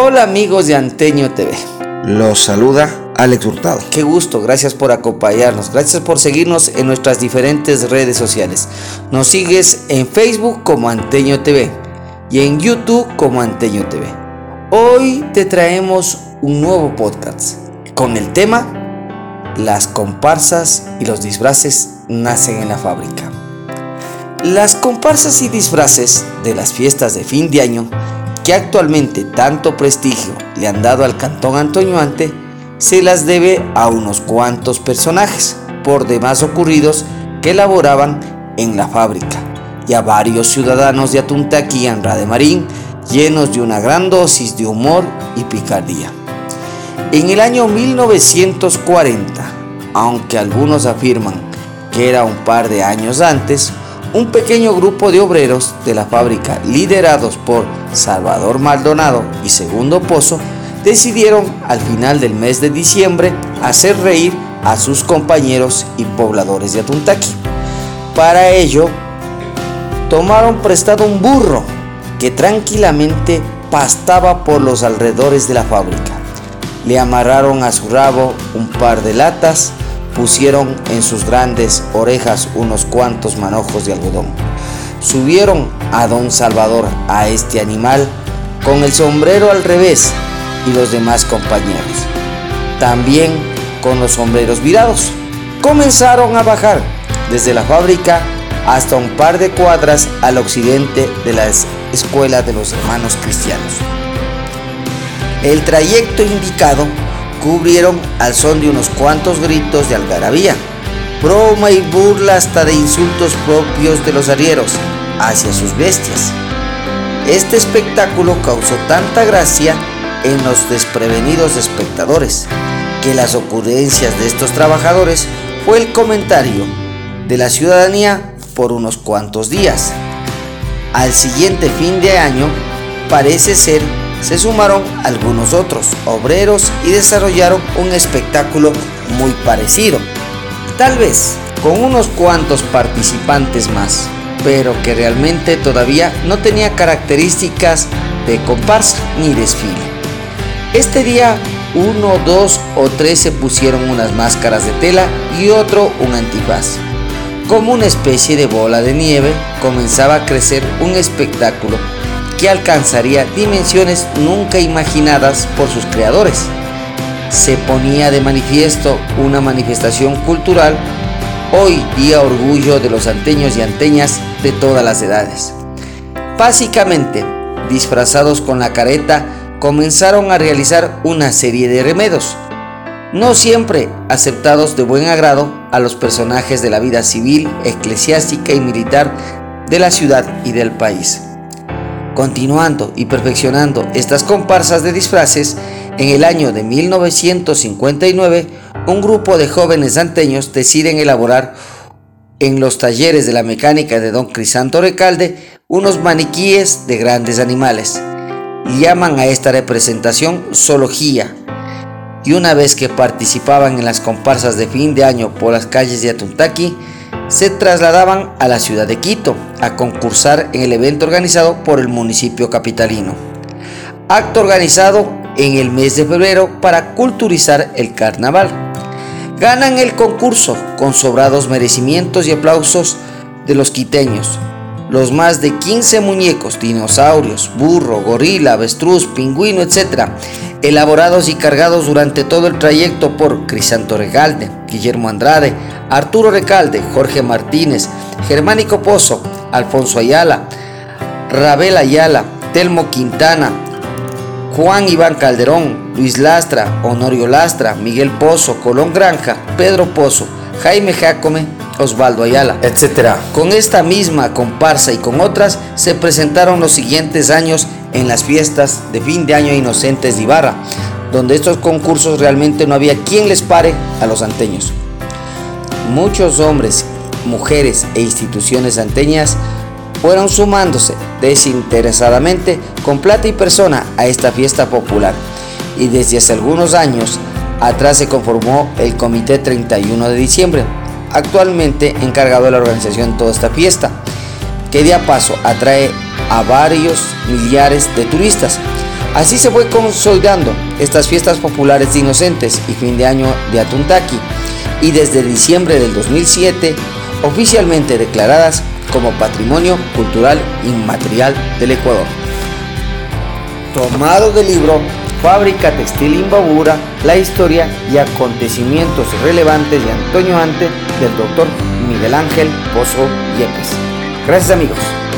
Hola amigos de Anteño TV. Los saluda Alex Hurtado. Qué gusto, gracias por acompañarnos, gracias por seguirnos en nuestras diferentes redes sociales. Nos sigues en Facebook como Anteño TV y en YouTube como Anteño TV. Hoy te traemos un nuevo podcast con el tema Las comparsas y los disfraces nacen en la fábrica. Las comparsas y disfraces de las fiestas de fin de año que actualmente tanto prestigio le han dado al Cantón Antoñuante se las debe a unos cuantos personajes por demás ocurridos que laboraban en la fábrica y a varios ciudadanos de Atuntaqui y llenos de una gran dosis de humor y picardía. En el año 1940, aunque algunos afirman que era un par de años antes, un pequeño grupo de obreros de la fábrica, liderados por Salvador Maldonado y Segundo Pozo, decidieron al final del mes de diciembre hacer reír a sus compañeros y pobladores de Atuntaqui. Para ello, tomaron prestado un burro que tranquilamente pastaba por los alrededores de la fábrica. Le amarraron a su rabo un par de latas, pusieron en sus grandes orejas unos cuantos manojos de algodón. Subieron a don Salvador a este animal con el sombrero al revés y los demás compañeros. También con los sombreros virados. Comenzaron a bajar desde la fábrica hasta un par de cuadras al occidente de la escuela de los hermanos cristianos. El trayecto indicado cubrieron al son de unos cuantos gritos de algarabía, broma y burla hasta de insultos propios de los arrieros hacia sus bestias. Este espectáculo causó tanta gracia en los desprevenidos espectadores que las ocurrencias de estos trabajadores fue el comentario de la ciudadanía por unos cuantos días. Al siguiente fin de año, parece ser, se sumaron algunos otros obreros y desarrollaron un espectáculo muy parecido, tal vez con unos cuantos participantes más, pero que realmente todavía no tenía características de comparsa ni desfile. Este día uno, dos o tres se pusieron unas máscaras de tela y otro un antifaz. Como una especie de bola de nieve, comenzaba a crecer un espectáculo que alcanzaría dimensiones nunca imaginadas por sus creadores. Se ponía de manifiesto una manifestación cultural, hoy día orgullo de los anteños y anteñas de todas las edades. Básicamente, disfrazados con la careta, comenzaron a realizar una serie de remedos no siempre aceptados de buen agrado a los personajes de la vida civil, eclesiástica y militar de la ciudad y del país. Continuando y perfeccionando estas comparsas de disfraces, en el año de 1959, un grupo de jóvenes anteños deciden elaborar en los talleres de la mecánica de don Crisanto Recalde unos maniquíes de grandes animales. Llaman a esta representación zoología y una vez que participaban en las comparsas de fin de año por las calles de Atuntaqui, se trasladaban a la ciudad de Quito a concursar en el evento organizado por el municipio capitalino. Acto organizado en el mes de febrero para culturizar el carnaval. Ganan el concurso con sobrados merecimientos y aplausos de los quiteños, los más de 15 muñecos, dinosaurios, burro, gorila, avestruz, pingüino, etc., elaborados y cargados durante todo el trayecto por Crisanto Recalde, Guillermo Andrade, Arturo Recalde, Jorge Martínez, Germánico Pozo, Alfonso Ayala, Rabel Ayala, Telmo Quintana, Juan Iván Calderón, Luis Lastra, Honorio Lastra, Miguel Pozo, Colón Granja, Pedro Pozo, Jaime Jacome, Osvaldo Ayala, etc. Con esta misma comparsa y con otras se presentaron los siguientes años en las fiestas de fin de año inocentes de Ibarra, donde estos concursos realmente no había quien les pare a los anteños. Muchos hombres, mujeres e instituciones anteñas fueron sumándose desinteresadamente con plata y persona a esta fiesta popular y desde hace algunos años atrás se conformó el Comité 31 de Diciembre, actualmente encargado de la organización de toda esta fiesta, que de a paso atrae a varios millares de turistas. Así se fue consolidando estas fiestas populares de inocentes y fin de año de Atuntaqui y desde diciembre del 2007 oficialmente declaradas como Patrimonio Cultural Inmaterial del Ecuador. Tomado del libro Fábrica Textil Imbabura, la historia y acontecimientos relevantes de Antonio Ante del doctor Miguel Ángel Pozo Yepes. Gracias amigos.